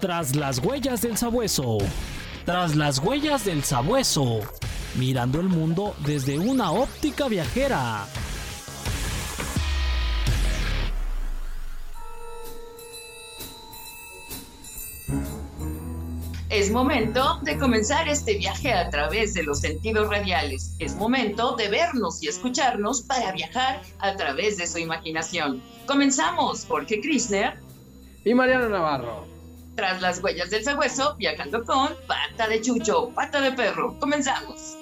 Tras las huellas del sabueso. Tras las huellas del sabueso. Mirando el mundo desde una óptica viajera. Es momento de comenzar este viaje a través de los sentidos radiales. Es momento de vernos y escucharnos para viajar a través de su imaginación. Comenzamos, Jorge Krisner y Mariano Navarro. Tras las huellas del sabueso, viajando con pata de chucho, pata de perro. Comenzamos.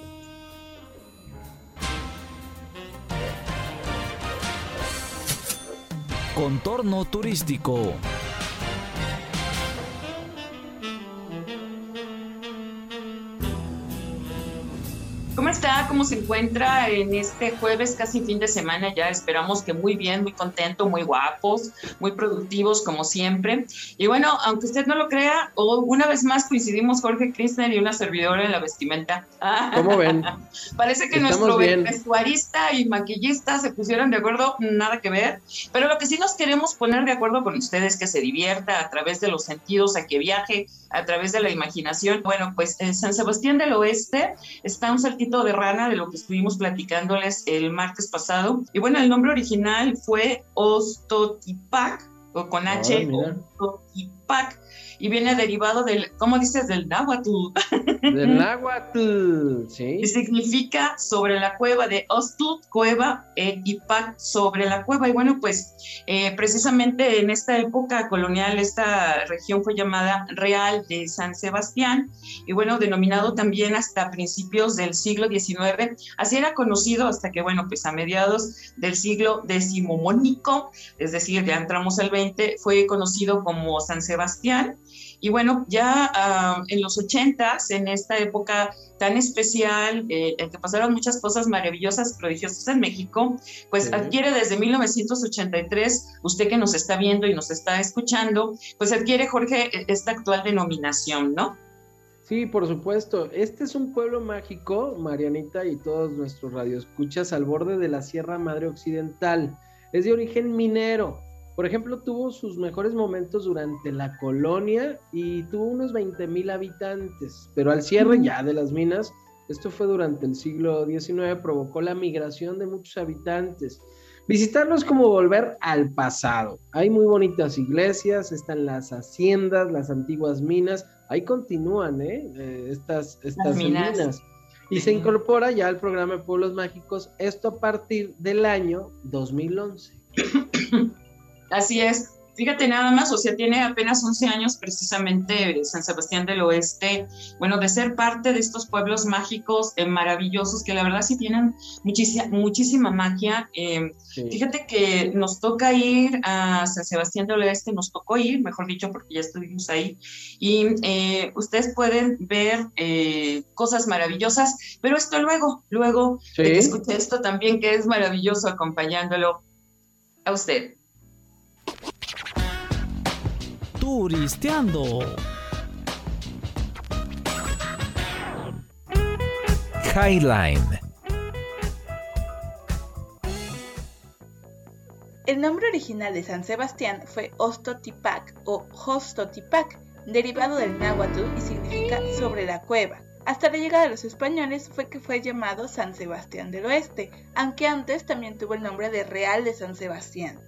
Contorno turístico. ¿Cómo se encuentra en este jueves, casi fin de semana? Ya esperamos que muy bien, muy contento, muy guapos, muy productivos como siempre. Y bueno, aunque usted no lo crea, una vez más coincidimos Jorge Krishner y una servidora en la vestimenta. ¿Cómo ven? Parece que nuestro vestuarista y maquillista se pusieron de acuerdo, nada que ver. Pero lo que sí nos queremos poner de acuerdo con ustedes, que se divierta a través de los sentidos, a que viaje a través de la imaginación. Bueno, pues en San Sebastián del Oeste está un saltito de rana de lo que estuvimos platicándoles el martes pasado. Y bueno, el nombre original fue Ostotipac, o con H, Ostotipac y viene derivado del, ¿cómo dices? Del náhuatl. Del náhuatl, sí. Y significa sobre la cueva de Ostut, cueva, e Ipac, sobre la cueva. Y bueno, pues eh, precisamente en esta época colonial, esta región fue llamada Real de San Sebastián y bueno, denominado también hasta principios del siglo XIX. Así era conocido hasta que, bueno, pues a mediados del siglo decimomónico, es decir, ya entramos al 20, fue conocido como San Sebastián y bueno, ya ah, en los ochentas, en esta época tan especial, eh, en que pasaron muchas cosas maravillosas, prodigiosas en México, pues adquiere desde 1983, usted que nos está viendo y nos está escuchando, pues adquiere, Jorge, e, esta actual denominación, ¿no? Sí, por supuesto. Este es un pueblo mágico, Marianita y todos nuestros radioescuchas, al borde de la Sierra Madre Occidental. Es de origen minero por ejemplo, tuvo sus mejores momentos durante la colonia y tuvo unos 20 mil habitantes, pero al cierre ya de las minas, esto fue durante el siglo XIX, provocó la migración de muchos habitantes. Visitarlo es como volver al pasado. Hay muy bonitas iglesias, están las haciendas, las antiguas minas, ahí continúan ¿eh? eh estas, estas minas. Y se incorpora ya al programa de Pueblos Mágicos, esto a partir del año 2011. Así es. Fíjate nada más, o sea, tiene apenas 11 años precisamente San Sebastián del Oeste, bueno, de ser parte de estos pueblos mágicos eh, maravillosos que la verdad sí tienen muchísima, muchísima magia. Em, fíjate que nos toca ir a San Sebastián del Oeste, nos tocó ir, mejor dicho, porque ya estuvimos ahí, y eh, ustedes pueden ver eh, cosas maravillosas, pero esto luego, luego de que escuché esto también que es maravilloso acompañándolo a usted. Turisteando. Highline. El nombre original de San Sebastián fue Ostotipac o Hostotipac, derivado del náhuatl y significa sobre la cueva. Hasta la llegada de los españoles fue que fue llamado San Sebastián del Oeste, aunque antes también tuvo el nombre de Real de San Sebastián.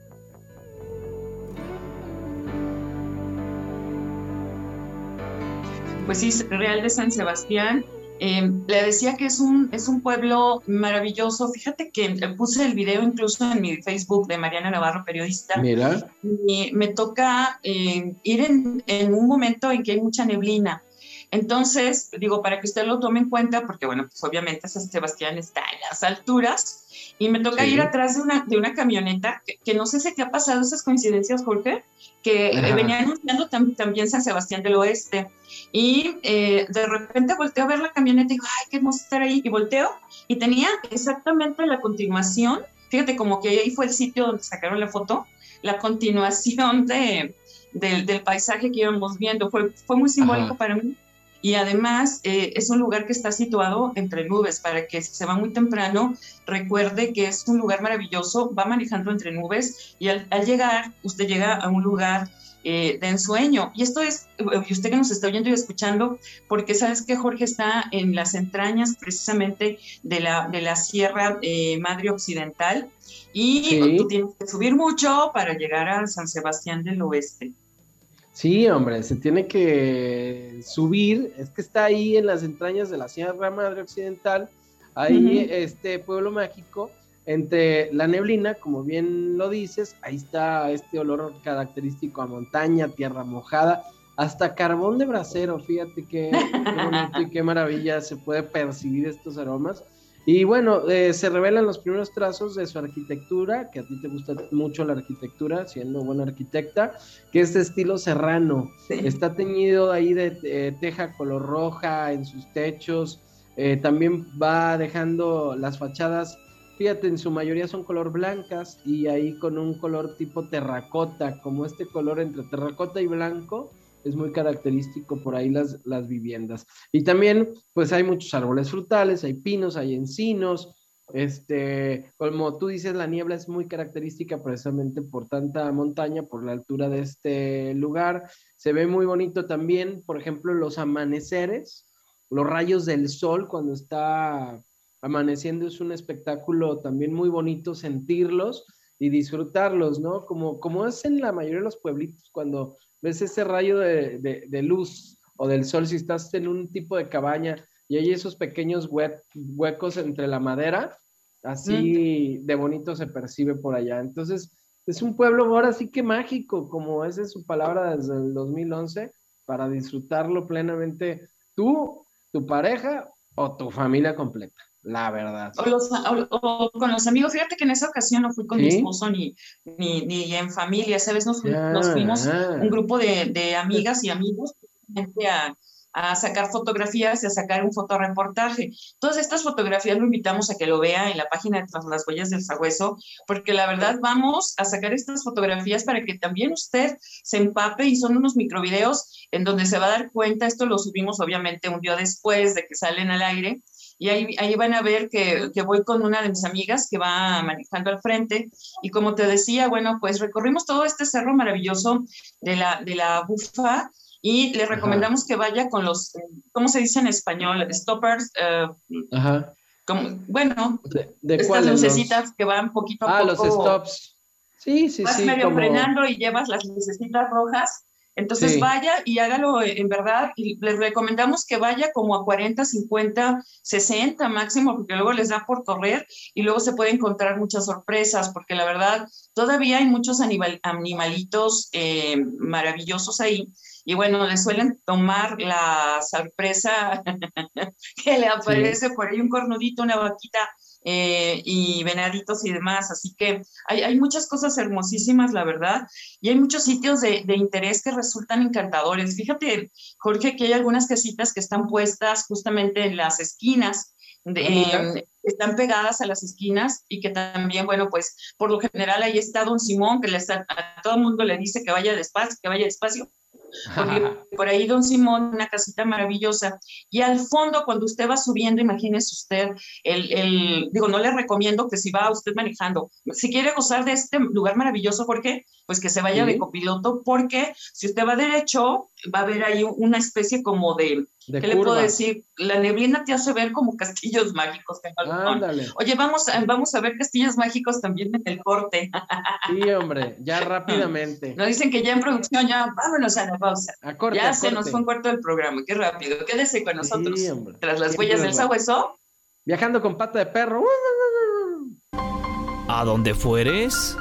Pues sí, Real de San Sebastián. Em, le decía que es un, es un pueblo maravilloso. Fíjate que puse el video incluso en mi Facebook de Mariana Navarro, periodista. Mira. Y me toca em, ir en, en, un momento en que hay mucha neblina. Entonces, digo, para que usted lo tome en cuenta, porque bueno, pues obviamente San Sebastián está en las alturas, y me toca ir atrás de una, de una camioneta, que, no sé si te ha pasado esas coincidencias, Jorge, que venía anunciando también San Sebastián del Oeste. Y eh, de repente volteo a ver la camioneta y digo, ay, qué hermoso estar ahí. Y volteo y tenía exactamente la continuación, fíjate, como que ahí fue el sitio donde sacaron la foto, la continuación de, del paisaje que íbamos viendo. Fue, fue muy simbólico para mí y además eh, es un lugar que está situado entre nubes para que si se va muy temprano recuerde que es un lugar maravilloso, va manejando entre nubes y al, llegar usted llega a un lugar eh, de ensueño. Y esto es, y usted que nos está oyendo y escuchando, porque sabes que Jorge está en las entrañas precisamente de la, de la Sierra eh, Madre Occidental y tú tienes que subir mucho para llegar a San Sebastián del Oeste. Sí, hombre, se tiene que subir, es que está ahí en las entrañas de la Sierra Madre Occidental, ahí este pueblo mágico, entre la neblina, como bien lo dices, ahí está este olor característico a montaña, tierra mojada, hasta carbón de brasero, fíjate qué, bonito y qué maravilla se puede percibir estos aromas. Y bueno, eh, se revelan los primeros trazos de su arquitectura, que a ti te gusta mucho la arquitectura, siendo buena arquitecta, que es de estilo serrano. Está teñido ahí de teja color roja en sus techos. Eh, también va dejando las fachadas, fíjate, en su mayoría son color blancas y ahí con un color tipo terracota, como este color entre terracota y blanco es muy característico por ahí las, las viviendas. Y también, pues hay muchos árboles frutales, hay pinos, hay encinos. Este, como tú dices, la niebla es muy característica precisamente por tanta montaña, por la altura de este lugar. Se ve muy bonito también, por ejemplo, los amaneceres, los rayos del sol cuando está amaneciendo es un espectáculo también muy bonito sentirlos y disfrutarlos, ¿no? Como, como es la mayoría de los pueblitos cuando ves ese rayo de, luz o del sol si estás en un tipo de cabaña y hay esos pequeños huecos entre la madera, así de bonito se percibe por allá. Entonces, es un pueblo ahora sí que mágico, como esa es su palabra desde el 2011, para disfrutarlo plenamente tú, tu pareja o tu familia completa la verdad. O, con los amigos, fíjate que en esa ocasión no fui con mi esposo ni, ni, en familia, ¿sabes? Nos, nos fuimos un grupo de, de, amigas y amigos a, a sacar fotografías y a sacar un fotoreportaje. Todas estas fotografías lo invitamos a que lo vea en la página de Tras las Huellas del Sagüeso, porque la verdad vamos a sacar estas fotografías para que también usted se empape y son unos microvideos en donde se va a dar cuenta, esto lo subimos obviamente un día después de que salen al aire, y ahí, ahí van a ver que, que, voy con una de mis amigas que va manejando al frente y como te decía, bueno, pues recorrimos todo este cerro maravilloso de la, de la Bufa y le recomendamos que vaya con los, ¿cómo se dice en español? Stoppers. Eh, Ajá. Como, bueno, ¿De, estas lucecitas que van poquito a poco. Ah, los stops. Sí, sí, vas sí. Vas medio frenando y llevas las lucecitas rojas entonces vaya y hágalo en verdad y les recomendamos que vaya como a 40, 50, 60 máximo, porque luego les da por correr y luego se puede encontrar muchas sorpresas, porque la verdad todavía hay muchos animalitos eh, maravillosos ahí. Y bueno, le suelen tomar la sorpresa que le aparece por ahí un cornudito, una vaquita eh, y venaditos y demás. Así que hay, muchas cosas hermosísimas, la verdad, y hay muchos sitios de, interés que resultan encantadores. Fíjate, Jorge, que hay algunas casitas que están puestas justamente en las esquinas. De, están pegadas a las esquinas y que también, bueno, pues por lo general ahí está Don Simón, que le está, a todo el mundo le dice que vaya despacio, que vaya despacio, por ahí Don Simón, una casita maravillosa. Y al fondo, cuando usted va subiendo, imagínese usted, el, el, digo, no le recomiendo que si va usted manejando, si quiere gozar de este lugar maravilloso, ¿por qué? Pues que se vaya de copiloto, porque si usted va derecho, va a haber ahí una especie como de, ¿qué le puedo decir? La neblina te hace ver como castillos mágicos. Oye, vamos a, vamos a ver castillos mágicos también en el corte. Sí, hombre, ya rápidamente. Nos dicen que ya en producción, ya vámonos a la pausa. ya se nos fue un cuarto del programa, qué rápido. Quédese con nosotros. Tras las huellas del sabueso. Viajando con pata de perro. ¿A dónde fueres?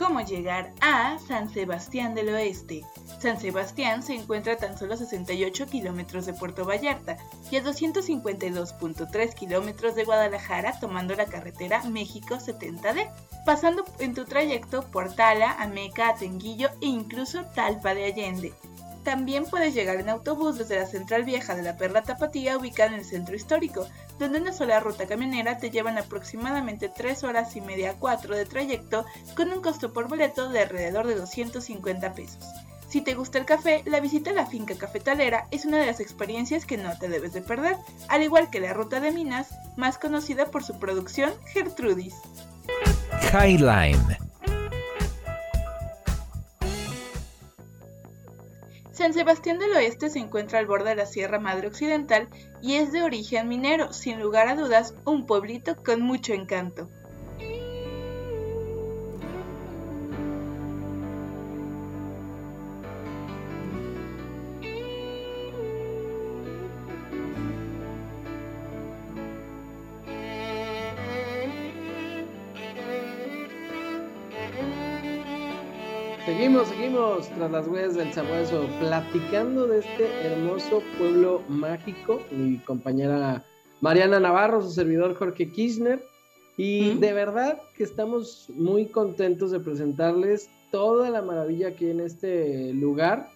Cómo llegar a San Sebastián del Oeste. San Sebastián se encuentra a tan solo 68 kilómetros de Puerto Vallarta y a 252.3 kilómetros de Guadalajara tomando la carretera México 70D, pasando en tu trayecto por Tala, Ameca, Atenguillo e incluso Talpa de Allende. También puedes llegar en autobús desde la central vieja de la Perla Tapatía ubicada en el centro histórico, donde una sola ruta camionera te llevan aproximadamente 3 horas y media a 4 de trayecto con un costo por boleto de alrededor de 250 pesos. Si te gusta el café, la visita a la finca cafetalera es una de las experiencias que no te debes de perder. Al igual que la ruta de minas, más conocida por su producción Gertrudis. Highline. San Sebastián del Oeste se encuentra al borde de la Sierra Madre Occidental y es de origen minero, sin lugar a dudas un pueblito con mucho encanto. Seguimos, seguimos tras las huellas del sabueso, platicando de este hermoso pueblo mágico. Mi compañera Mariana Navarro, su servidor Jorge Kirchner. Y de verdad que estamos muy contentos de presentarles toda la maravilla que hay en este lugar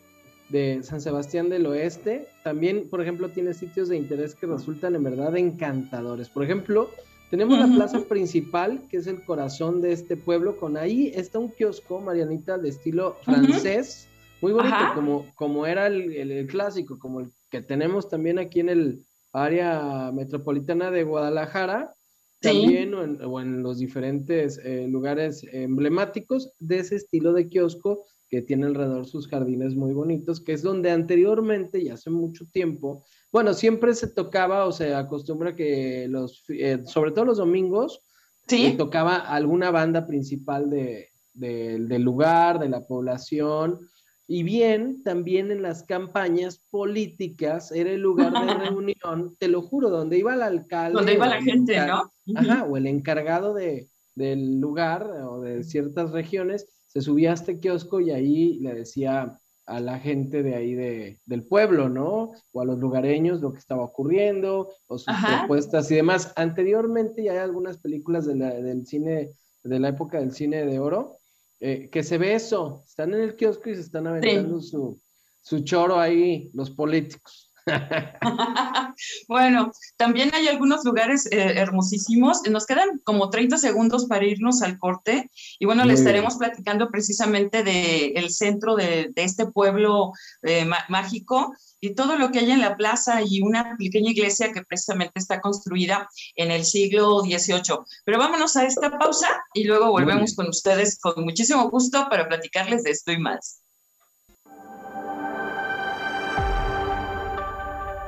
de San Sebastián del Oeste. También, por ejemplo, tiene sitios de interés que resultan en verdad encantadores. Por ejemplo, tenemos la plaza principal, que es el corazón de este pueblo, con ahí está un kiosco, Marianita, de estilo francés, muy bonito, como, como era el, clásico, como el que tenemos también aquí en el área metropolitana de Guadalajara, también o en, los diferentes eh, lugares emblemáticos de ese estilo de kiosco que tiene alrededor sus jardines muy bonitos, que es donde anteriormente, y hace mucho tiempo, bueno, siempre se tocaba o se acostumbra que los, eh, sobre todo los domingos, ¿Sí? Eh, tocaba alguna banda principal de, del lugar, de la población, y bien, también en las campañas políticas era el lugar de reunión, te lo juro, donde iba el alcalde. Donde iba la gente, ¿no? Ajá, o el encargado de, del lugar o de ciertas regiones, se subía a este kiosco y ahí le decía a la gente de ahí de, del pueblo, ¿no? O a los lugareños lo que estaba ocurriendo, o sus propuestas y demás. Anteriormente ya hay algunas películas de la, del cine, de la época del cine de oro, eh, que se ve eso, están en el kiosco y se están aventando su, su choro ahí los políticos. bueno, también hay algunos lugares eh, hermosísimos. Nos quedan como 30 segundos para irnos al corte y bueno, le estaremos platicando precisamente del centro de, este pueblo eh, mágico y todo lo que hay en la plaza y una pequeña iglesia que precisamente está construida en el siglo XVIII. Pero vámonos a esta pausa y luego volvemos con ustedes con muchísimo gusto para platicarles de esto y más.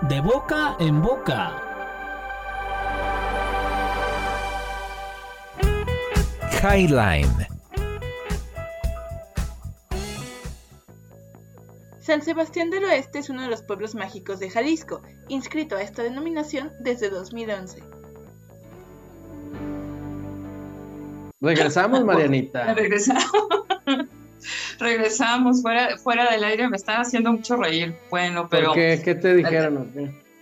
De boca en boca. Highline. San Sebastián del Oeste es uno de los pueblos mágicos de Jalisco, inscrito a esta denominación desde 2011. Regresamos, Marianita. Regresamos. Regresamos fuera, fuera del aire, me están haciendo mucho reír. Bueno, pero. qué? ¿Qué te dijeron?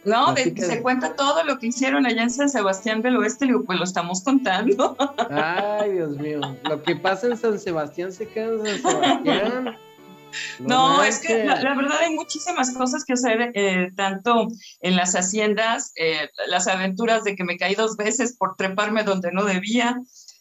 No, se cuenta todo lo que hicieron allá en San Sebastián del Oeste, digo, pues lo estamos contando. Ay, Dios mío, lo que pasa en San Sebastián se queda en San Sebastián. No, es que la, verdad hay muchísimas cosas que hacer, eh, tanto en las haciendas, eh, las aventuras de que me caí dos veces por treparme donde no debía,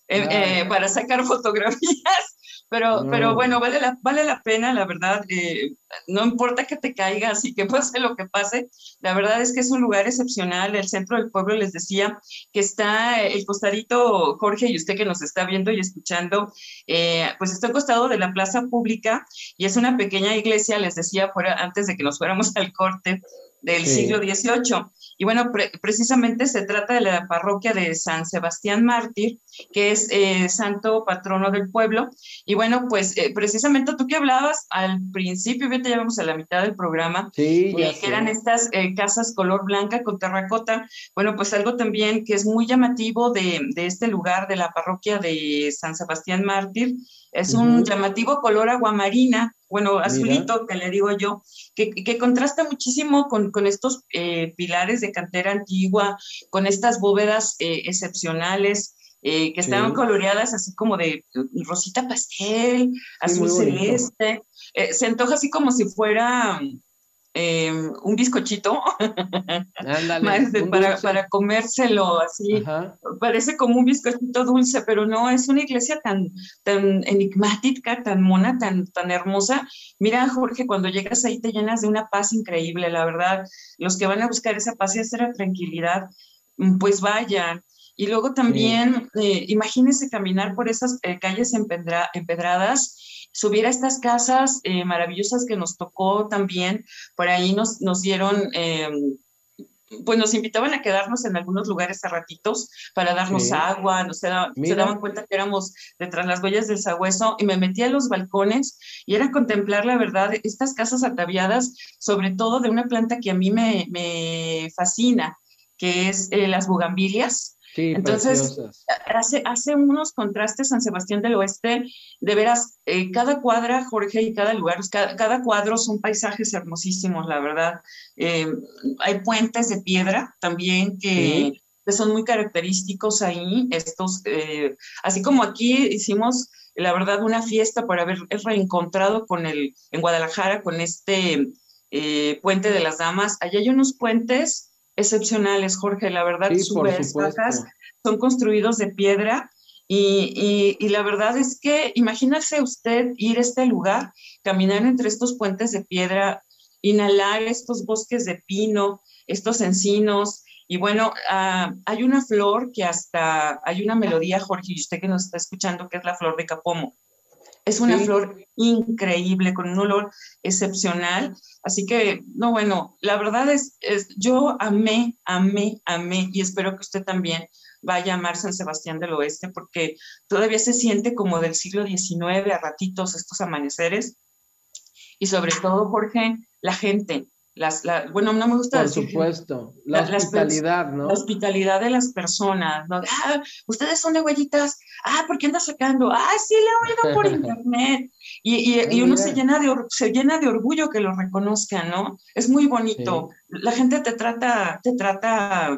eh, para sacar fotografías, pero, pero bueno, vale la, vale la pena, la verdad, eh, no importa que te caigas y que pase lo que pase, la verdad es que es un lugar excepcional, el centro del pueblo les decía que está el costadito, Jorge, y usted que nos está viendo y escuchando, eh, pues está al costado de la plaza pública y es una pequeña iglesia, les decía fuera, antes de que nos fuéramos al corte, del siglo XVIII. Y bueno, precisamente se trata de la parroquia de San Sebastián Mártir, que es eh, santo patrono del pueblo. Y bueno, pues eh, precisamente tú que hablabas al principio, ya llevamos a la mitad del programa, sí, eh, que eran estas casas color blanca con terracota. Bueno, pues algo también que es muy llamativo de, de este lugar, de la parroquia de San Sebastián Mártir, es un llamativo color aguamarina, bueno, azulito que le digo yo, que, que contrasta muchísimo con, con estos eh, pilares de cantera antigua, con estas bóvedas eh, excepcionales. Eh, que estaban coloreadas así como de rosita pastel, azul celeste, se antoja así como si fuera Em, un bizcochito para, para, comérselo así. Parece como un bizcochito dulce, pero no, es una iglesia tan, tan enigmática, tan mona, tan, tan hermosa. Mira, Jorge, cuando llegas ahí te llenas de una paz increíble, la verdad. Los que van a buscar esa paz y esa tranquilidad, mm, pues vayan. Y luego también, eh, imagínense caminar por esas eh, calles empedradas, subir a estas casas eh, maravillosas que nos tocó también. Por ahí nos, nos dieron em, pues nos invitaban a quedarnos en algunos lugares a ratitos para darnos agua, no se, se, daban cuenta que éramos detrás las huellas del sabueso y me metí a los balcones y era contemplar la verdad estas casas ataviadas, sobre todo de una planta que a mí me, me fascina, que es eh, las bugambilias. Entonces, hace, hace unos contrastes San Sebastián del Oeste, de veras, eh, cada cuadra, Jorge, y cada lugar, cada, cuadro son paisajes hermosísimos, la verdad. Eh, hay puentes de piedra también que, son muy característicos ahí, estos, eh, así como aquí hicimos, la verdad, una fiesta por haber reencontrado con el, en Guadalajara, con este puente de las damas, allá hay unos puentes excepcionales, Jorge, la verdad, sí, son construidos de piedra y, y, la verdad es que imagínese usted ir a este lugar, caminar entre estos puentes de piedra, inhalar estos bosques de pino, estos encinos, y bueno, ah, hay una flor que hasta, hay una melodía, Jorge, y usted que nos está escuchando, que es la flor de capomo. Es una flor increíble, con un olor excepcional. Así que, no, bueno, la verdad es, es, yo amé, amé, amé, y espero que usted también vaya a amar San Sebastián del Oeste, porque todavía se siente como del siglo XIX a ratitos estos amaneceres. Y sobre todo, Jorge, la gente, las, bueno, no me gusta Por supuesto, la, hospitalidad, ¿no? La hospitalidad de las personas, ¿no? Ah, ustedes son de huellitas, ah, ¿por qué andas sacando? Ah, sí, le oigo por internet. Y, y, uno se llena, de, se llena de orgullo que lo reconozcan, ¿no? Es muy bonito. La gente te trata, te trata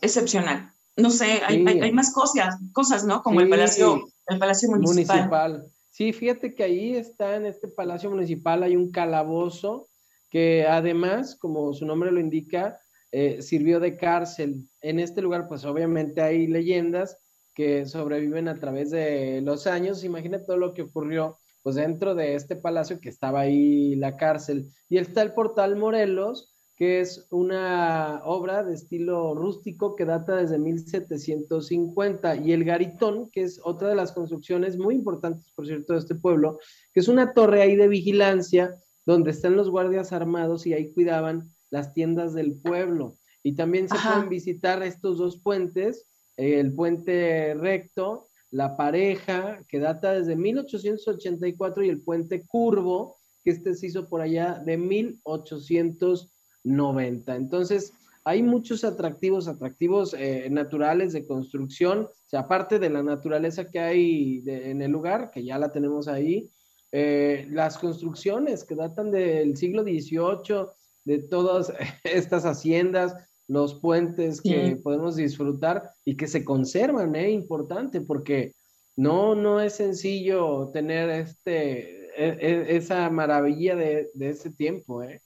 excepcional. No sé, hay, hay, más cosas, cosas, ¿no? Como el Palacio, el Palacio Municipal. municipal. Sí, fíjate que ahí está, en este Palacio Municipal, hay un calabozo que además, como su nombre lo indica, eh, sirvió de cárcel. En este lugar, pues obviamente hay leyendas que sobreviven a través de los años. Imagina todo lo que ocurrió pues dentro de este palacio que estaba ahí la cárcel. Y está el portal Morelos, que es una obra de estilo rústico que data desde 1750, y el Garitón, que es otra de las construcciones muy importantes, por cierto, de este pueblo, que es una torre ahí de vigilancia donde están los guardias armados y ahí cuidaban las tiendas del pueblo. Y también se pueden visitar estos dos puentes, el puente recto, la pareja, que data desde 1884, y el puente curvo, que este se hizo por allá de 1890. Entonces, hay muchos atractivos, atractivos eh, naturales de construcción, o sea, aparte de la naturaleza que hay en el lugar, que ya la tenemos ahí, eh, las construcciones que datan del siglo XVIII, de todas estas haciendas, los puentes que podemos disfrutar y que se conservan, es ¿eh? importante, porque no, no es sencillo tener este, e, e, esa maravilla de, de ese tiempo. ¿eh?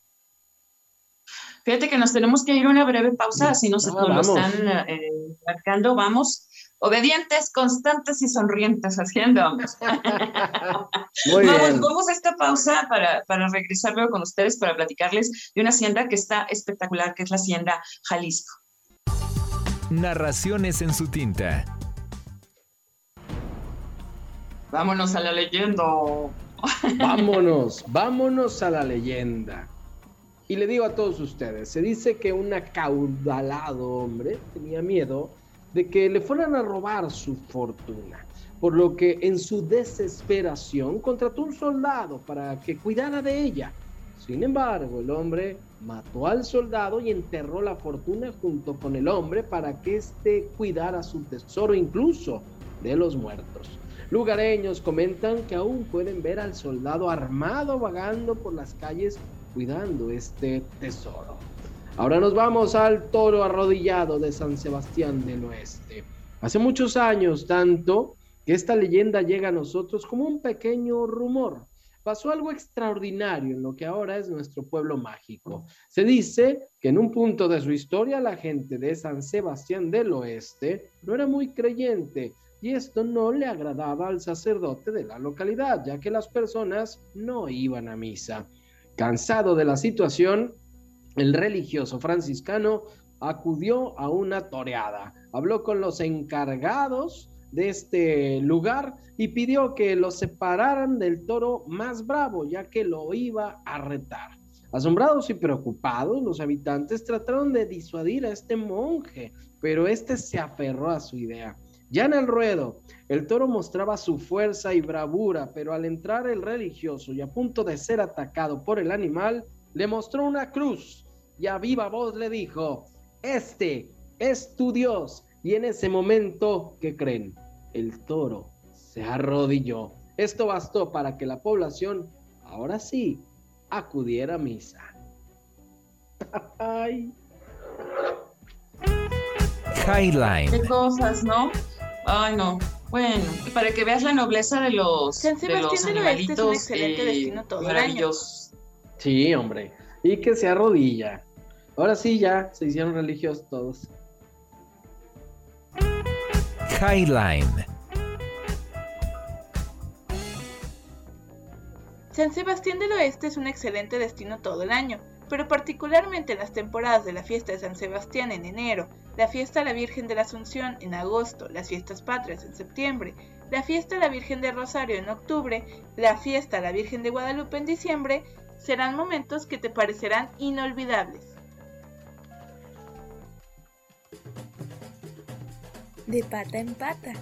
Fíjate que nos tenemos que ir a una breve pausa, si nos, ah, están marcando, vamos obedientes, constantes y sonrientes, haciendo. vamos. vamos, a esta pausa para, para regresar luego con ustedes para platicarles de una hacienda que está espectacular, que es la hacienda Jalisco. Narraciones en su tinta. Vámonos a la leyenda. vámonos, vámonos a la leyenda. Y le digo a todos ustedes, se dice que un acaudalado hombre tenía miedo de que le fueran a robar su fortuna, por lo que en su desesperación contrató un soldado para que cuidara de ella. Sin embargo, el hombre mató al soldado y enterró la fortuna junto con el hombre para que éste cuidara su tesoro incluso de los muertos. Lugareños comentan que aún pueden ver al soldado armado vagando por las calles cuidando este tesoro. Ahora nos vamos al toro arrodillado de San Sebastián del Oeste. Hace muchos años, tanto que esta leyenda llega a nosotros como un pequeño rumor. Pasó algo extraordinario en lo que ahora es nuestro pueblo mágico. Se dice que en un punto de su historia la gente de San Sebastián del Oeste no era muy creyente y esto no le agradaba al sacerdote de la localidad, ya que las personas no iban a misa. Cansado de la situación, el religioso franciscano acudió a una toreada, habló con los encargados de este lugar y pidió que lo separaran del toro más bravo, ya que lo iba a retar. Asombrados y preocupados, los habitantes trataron de disuadir a este monje, pero este se aferró a su idea. Ya en el ruedo, el toro mostraba su fuerza y bravura, pero al entrar el religioso y a punto de ser atacado por el animal, le mostró una cruz y a viva voz le dijo, este es tu Dios. Y en ese momento, ¿qué creen? El toro se arrodilló. Esto bastó para que la población, ahora sí, acudiera a misa. Highline. Qué cosas, ¿no? Ay, no. Bueno, para que veas la nobleza de los, de los Sebastián del Oeste es un animalitos excelente eh, destino todo el año. maravillosos. Sí, hombre. Y que se arrodilla. Ahora sí, ya se hicieron religiosos todos. Highline. San Sebastián del Oeste es un excelente destino todo el año, pero particularmente en las temporadas de la fiesta de San Sebastián en enero, la fiesta a la Virgen de la Asunción en agosto, las fiestas patrias en septiembre, la fiesta a la Virgen de Rosario en octubre, la fiesta a la Virgen de Guadalupe en diciembre, serán momentos que te parecerán inolvidables. De pata en pata.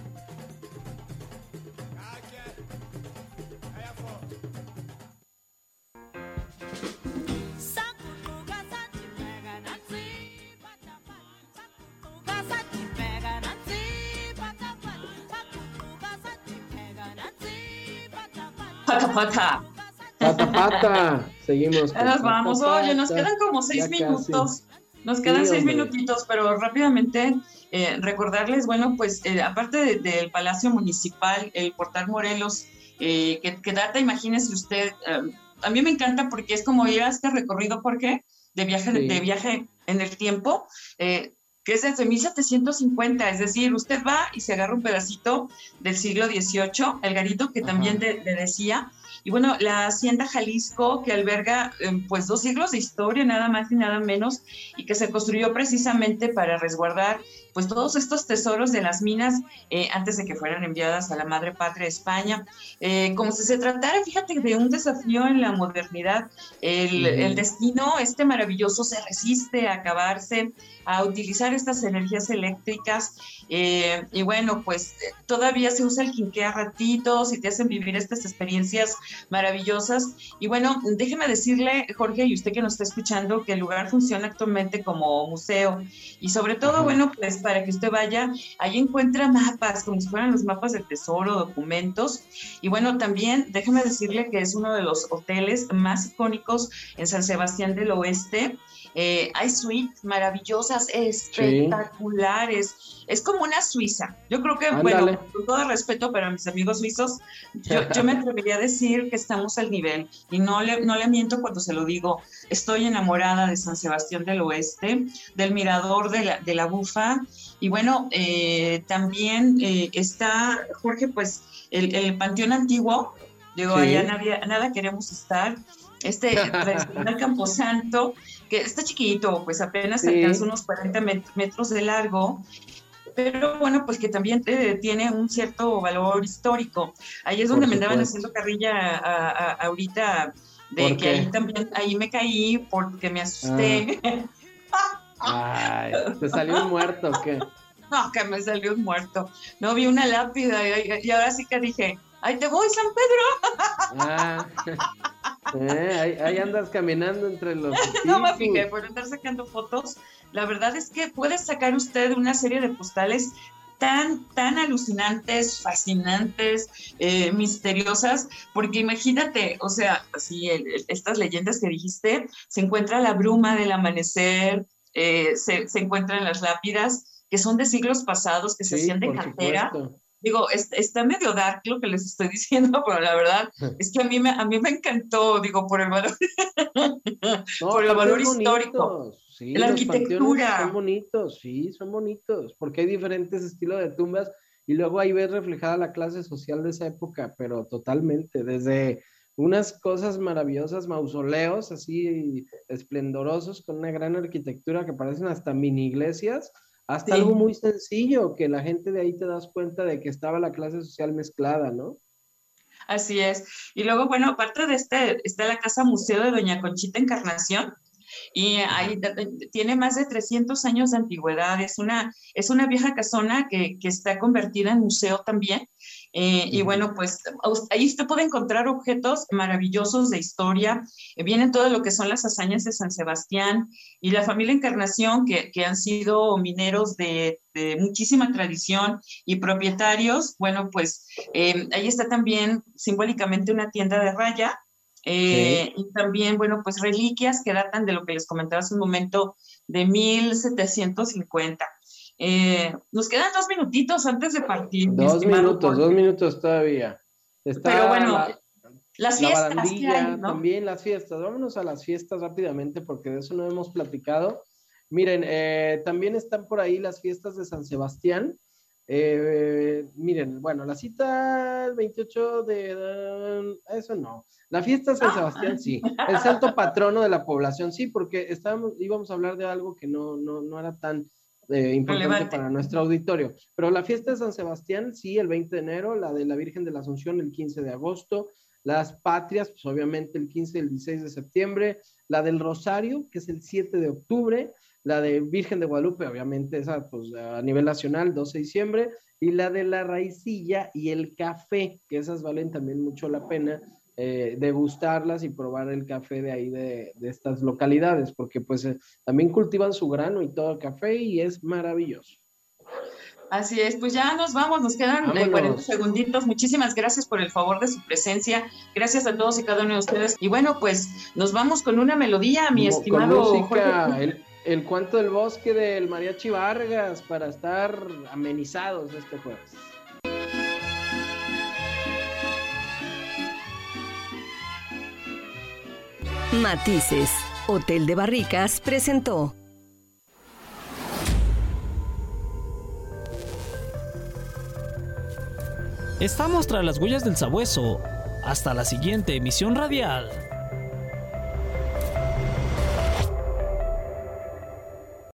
Pata, pata. Pata, pata. Seguimos. Ya nos vamos. pata, Oye, nos quedan como seis casi. minutos. Nos quedan Sí, seis hombre. minutitos, pero rápidamente eh, recordarles, bueno, pues eh, aparte de- del Palacio Municipal, el Portal Morelos, eh, que, que data, imagínese usted, eh, a mí me encanta porque es como ir a este recorrido, ¿por qué? De viaje, Sí. de viaje en el tiempo, eh, que es desde 1750, es decir, usted va y se agarra un pedacito del siglo XVIII, el garito que Ajá. también de- le decía, y bueno, la Hacienda Jalisco, que alberga eh, pues dos siglos de historia, nada más y nada menos, y que se construyó precisamente para resguardar pues todos estos tesoros de las minas eh, antes de que fueran enviadas a la madre patria de España. Eh, como si se tratara, fíjate, de un desafío en la modernidad. El, el destino, este maravilloso, se resiste a acabarse, a utilizar estas energías eléctricas. eh, y bueno, pues eh, todavía se usa el quinqué a ratitos y te hacen vivir estas experiencias maravillosas. Y bueno, déjeme decirle, Jorge, y usted que nos está escuchando, que el lugar funciona actualmente como museo. Y sobre todo, Ajá. bueno, pues para que usted vaya, ahí encuentra mapas, como si fueran los mapas del tesoro, documentos. Y bueno, también déjeme decirle que es uno de los hoteles más icónicos en San Sebastián del Oeste. Eh, hay suites maravillosas, espectaculares. Es como una Suiza. Yo creo que, Ándale. bueno, con todo respeto para mis amigos suizos, yo, yo me atrevería a decir que estamos al nivel. Y no le, no le miento cuando se lo digo. Estoy enamorada de San Sebastián del Oeste, del mirador de la, de la Bufa. Y bueno, eh, también eh, está, Jorge, pues el, el Panteón Antiguo. Digo, Sí. allá nadie- nada queremos estar. Este tradicional Camposanto, que está chiquito, pues apenas Sí. alcanza unos 40 met- metros de largo, pero bueno, pues que también eh, tiene un cierto valor histórico. Ahí es donde me andaban haciendo carrilla a- a- ahorita de ¿Por que ahí también, ahí me caí porque me asusté. Ay, te salió un muerto, ¿o ¿qué? No, que me salió un muerto. No vi una lápida y, y ahora sí que dije, ¡ay, te voy, San Pedro! Ah, eh, ahí, ahí andas caminando entre los. No me fijé por andar sacando fotos. La verdad es que puede sacar usted una serie de postales tan, tan alucinantes, fascinantes, eh, misteriosas, porque imagínate, o sea, el- estas leyendas que dijiste, se encuentra la bruma del amanecer, eh, se, se encuentran las lápidas que son de siglos pasados, que se Sí, hacían de cantera. supuesto. Digo, es- está medio dark lo que les estoy diciendo, pero la verdad es que a mí me, a mí me encantó, digo, por el valor. No, por el valor histórico. Sí, La los arquitectura. Son bonitos, sí, son bonitos, porque hay diferentes estilos de tumbas y luego ahí ves reflejada la clase social de esa época, pero totalmente, desde unas cosas maravillosas, mausoleos así esplendorosos con una gran arquitectura que parecen hasta mini iglesias, hasta algo muy sencillo que la gente de ahí te das cuenta de que estaba la clase social mezclada, ¿no? Así es. Y luego, bueno, aparte de este, está la Casa Museo de Doña Conchita Encarnación, y ahí tiene más de 300 años de antigüedad. Es una, es una vieja casona que, que está convertida en museo también. Eh, y bueno, pues ahí usted puede encontrar objetos maravillosos de historia. Eh, vienen todo lo que son las hazañas de San Sebastián y la familia Encarnación, que, que han sido mineros de, de, muchísima tradición y propietarios. Bueno, pues eh, ahí está también simbólicamente una tienda de raya eh, y también, bueno, pues reliquias que datan de lo que les comentaba hace un momento, de 1750. Eh, nos quedan dos minutitos antes de partir. Dos minutos, dos minutos todavía. Pero bueno, las fiestas. También las fiestas. Vámonos a las fiestas rápidamente porque de eso no hemos platicado. Miren, eh, también están por ahí las fiestas de San Sebastián. Eh, miren, bueno, la cita el 28 de... Eso no. La fiesta de San Sebastián, sí. El santo patrono de la población, sí, porque estábamos, íbamos a hablar de algo que no, no, no era tan eh, importante para nuestro auditorio. Pero la fiesta de San Sebastián, sí, el 20 de enero, la de la Virgen de la Asunción el 15 de agosto, las patrias, pues obviamente el 15 y el 16 de septiembre, la del Rosario, que es el 7 de octubre, la de Virgen de Guadalupe, obviamente esa pues a nivel nacional, 12 de diciembre, y la de la raicilla y el café, que esas valen también mucho la pena eh, degustarlas y probar el café de ahí de, estas localidades, porque pues eh, también cultivan su grano y todo el café y es maravilloso. Así es, pues ya nos vamos, nos quedan 40 eh, segunditos. Muchísimas gracias por el favor de su presencia. Gracias a todos y cada uno de ustedes. Y bueno, pues nos vamos con una melodía, mi estimado El, el cuento del bosque del Mariachi Vargas para estar amenizados este jueves. Matices, Hotel de Barricas presentó. Estamos tras las huellas del sabueso. Hasta la siguiente emisión radial.